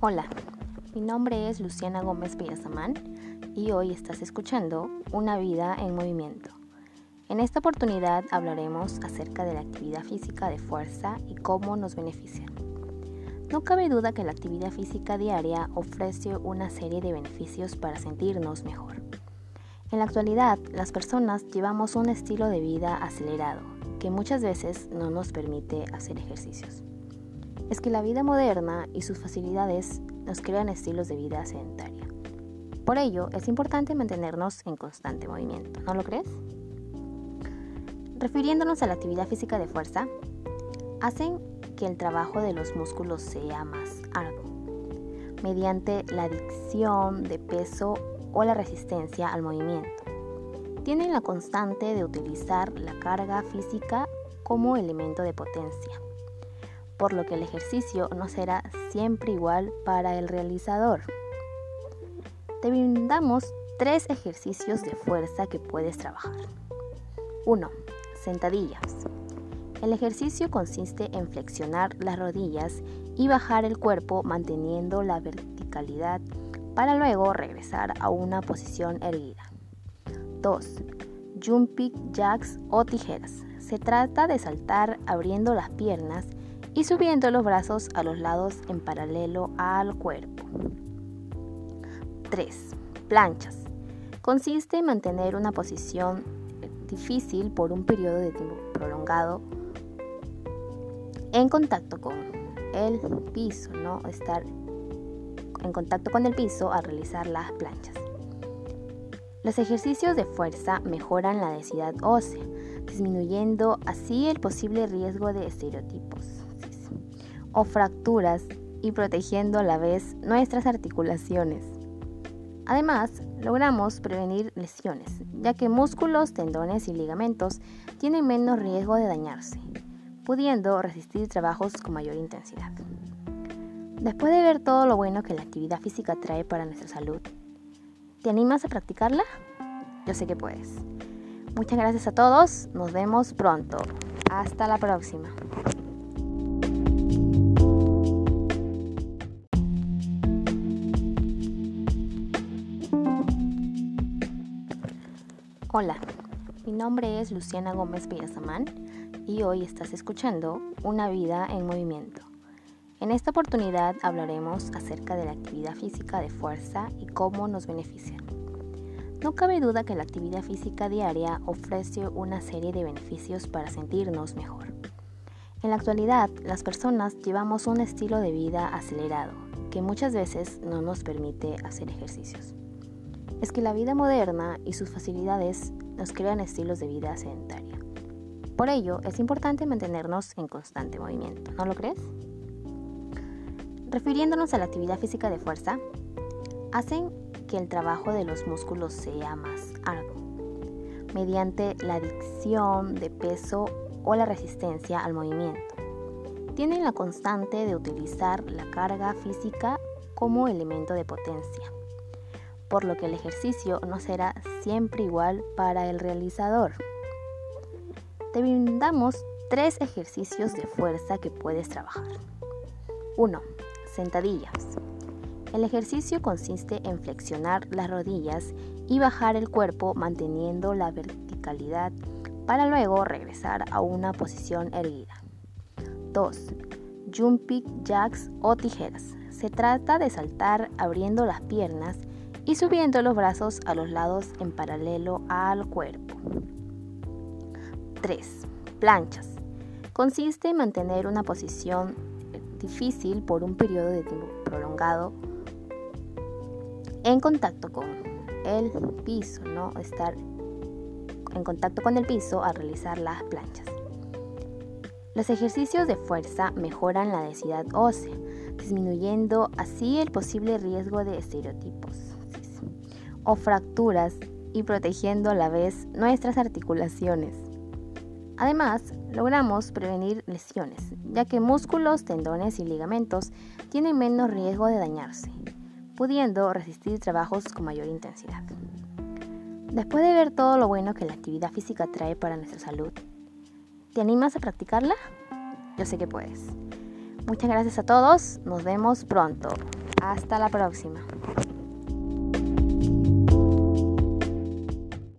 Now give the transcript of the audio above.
Hola, mi nombre es Luciana Gómez Villasamán y hoy estás escuchando Una vida en movimiento. En esta oportunidad hablaremos acerca de la actividad física de fuerza y cómo nos beneficia. No cabe duda que la actividad física diaria ofrece una serie de beneficios para sentirnos mejor. En la actualidad, las personas llevamos un estilo de vida acelerado que muchas veces no nos permite hacer ejercicios es que la vida moderna y sus facilidades nos crean estilos de vida sedentaria. Por ello, es importante mantenernos en constante movimiento, ¿no lo crees? Refiriéndonos a la actividad física de fuerza, hacen que el trabajo de los músculos sea más arduo, mediante la adicción de peso o la resistencia al movimiento. Tienen la constante de utilizar la carga física como elemento de potencia por lo que el ejercicio no será siempre igual para el realizador. Te brindamos tres ejercicios de fuerza que puedes trabajar. 1. Sentadillas. El ejercicio consiste en flexionar las rodillas y bajar el cuerpo manteniendo la verticalidad para luego regresar a una posición erguida. 2. Jumping jacks o tijeras. Se trata de saltar abriendo las piernas y subiendo los brazos a los lados en paralelo al cuerpo. 3. Planchas. Consiste en mantener una posición difícil por un periodo de tiempo prolongado en contacto con el piso, ¿no? Estar en contacto con el piso al realizar las planchas. Los ejercicios de fuerza mejoran la densidad ósea, disminuyendo así el posible riesgo de estereotipos o fracturas y protegiendo a la vez nuestras articulaciones. Además, logramos prevenir lesiones, ya que músculos, tendones y ligamentos tienen menos riesgo de dañarse, pudiendo resistir trabajos con mayor intensidad. Después de ver todo lo bueno que la actividad física trae para nuestra salud, ¿te animas a practicarla? Yo sé que puedes. Muchas gracias a todos, nos vemos pronto. Hasta la próxima. Hola, mi nombre es Luciana Gómez Villasamán y hoy estás escuchando Una vida en movimiento. En esta oportunidad hablaremos acerca de la actividad física de fuerza y cómo nos beneficia. No cabe duda que la actividad física diaria ofrece una serie de beneficios para sentirnos mejor. En la actualidad, las personas llevamos un estilo de vida acelerado que muchas veces no nos permite hacer ejercicios es que la vida moderna y sus facilidades nos crean estilos de vida sedentaria. Por ello, es importante mantenernos en constante movimiento, ¿no lo crees? Refiriéndonos a la actividad física de fuerza, hacen que el trabajo de los músculos sea más arduo, mediante la adicción de peso o la resistencia al movimiento. Tienen la constante de utilizar la carga física como elemento de potencia por lo que el ejercicio no será siempre igual para el realizador. Te brindamos tres ejercicios de fuerza que puedes trabajar. 1. Sentadillas. El ejercicio consiste en flexionar las rodillas y bajar el cuerpo manteniendo la verticalidad para luego regresar a una posición erguida. 2. Jumping jacks o tijeras. Se trata de saltar abriendo las piernas y subiendo los brazos a los lados en paralelo al cuerpo. 3. Planchas. Consiste en mantener una posición difícil por un periodo de tiempo prolongado en contacto con el piso, ¿no? Estar en contacto con el piso al realizar las planchas. Los ejercicios de fuerza mejoran la densidad ósea, disminuyendo así el posible riesgo de estereotipos o fracturas y protegiendo a la vez nuestras articulaciones. Además, logramos prevenir lesiones, ya que músculos, tendones y ligamentos tienen menos riesgo de dañarse, pudiendo resistir trabajos con mayor intensidad. Después de ver todo lo bueno que la actividad física trae para nuestra salud, ¿te animas a practicarla? Yo sé que puedes. Muchas gracias a todos, nos vemos pronto. Hasta la próxima.